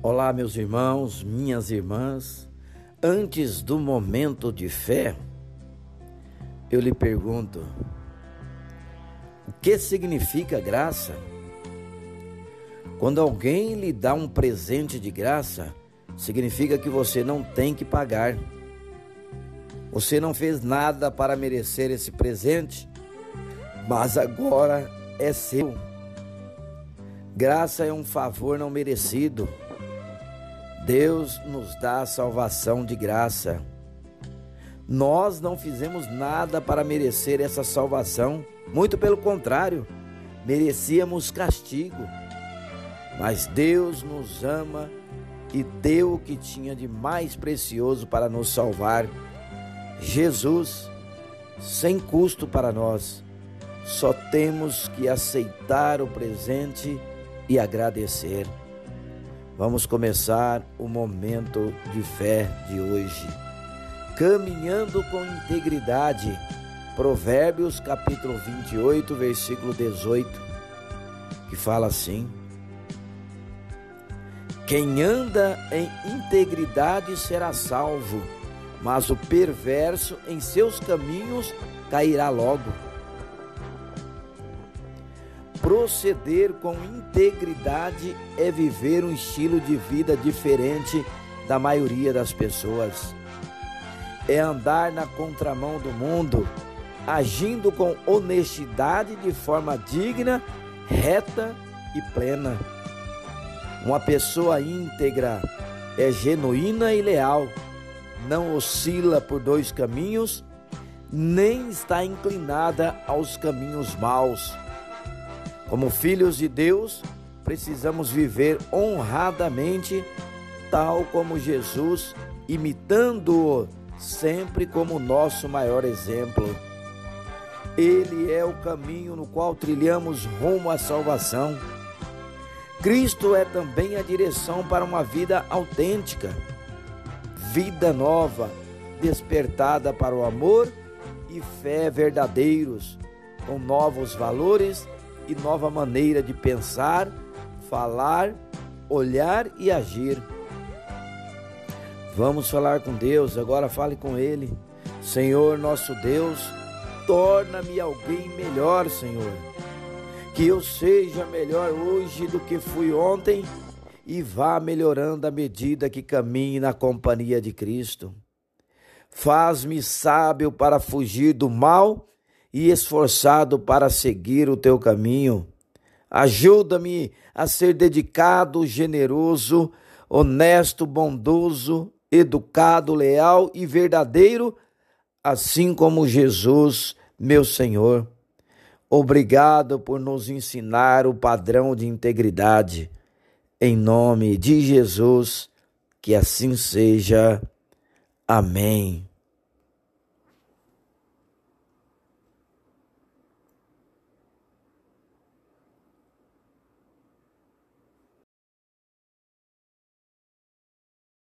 Olá, meus irmãos, minhas irmãs. Antes do momento de fé, eu lhe pergunto: o que significa graça? Quando alguém lhe dá um presente de graça, significa que você não tem que pagar. Você não fez nada para merecer esse presente, mas agora é seu. Graça é um favor não merecido. Deus nos dá a salvação de graça. Nós não fizemos nada para merecer essa salvação, muito pelo contrário, merecíamos castigo. Mas Deus nos ama e deu o que tinha de mais precioso para nos salvar. Jesus, sem custo para nós. Só temos que aceitar o presente e agradecer. Vamos começar o momento de fé de hoje. Caminhando com integridade. Provérbios capítulo 28, versículo 18, que fala assim: Quem anda em integridade será salvo, mas o perverso em seus caminhos cairá logo proceder com integridade é viver um estilo de vida diferente da maioria das pessoas. É andar na contramão do mundo, agindo com honestidade de forma digna, reta e plena. Uma pessoa íntegra é genuína e leal, não oscila por dois caminhos, nem está inclinada aos caminhos maus como filhos de Deus, precisamos viver honradamente, tal como Jesus, imitando-o sempre como nosso maior exemplo. Ele é o caminho no qual trilhamos rumo à salvação. Cristo é também a direção para uma vida autêntica, vida nova, despertada para o amor e fé verdadeiros, com novos valores e nova maneira de pensar, falar, olhar e agir. Vamos falar com Deus, agora fale com Ele. Senhor nosso Deus, torna-me alguém melhor, Senhor. Que eu seja melhor hoje do que fui ontem e vá melhorando à medida que caminhe na companhia de Cristo. Faz-me sábio para fugir do mal e esforçado para seguir o teu caminho. Ajuda-me a ser dedicado, generoso, honesto, bondoso, educado, leal e verdadeiro, assim como Jesus, meu Senhor. Obrigado por nos ensinar o padrão de integridade. Em nome de Jesus, que assim seja. Amém.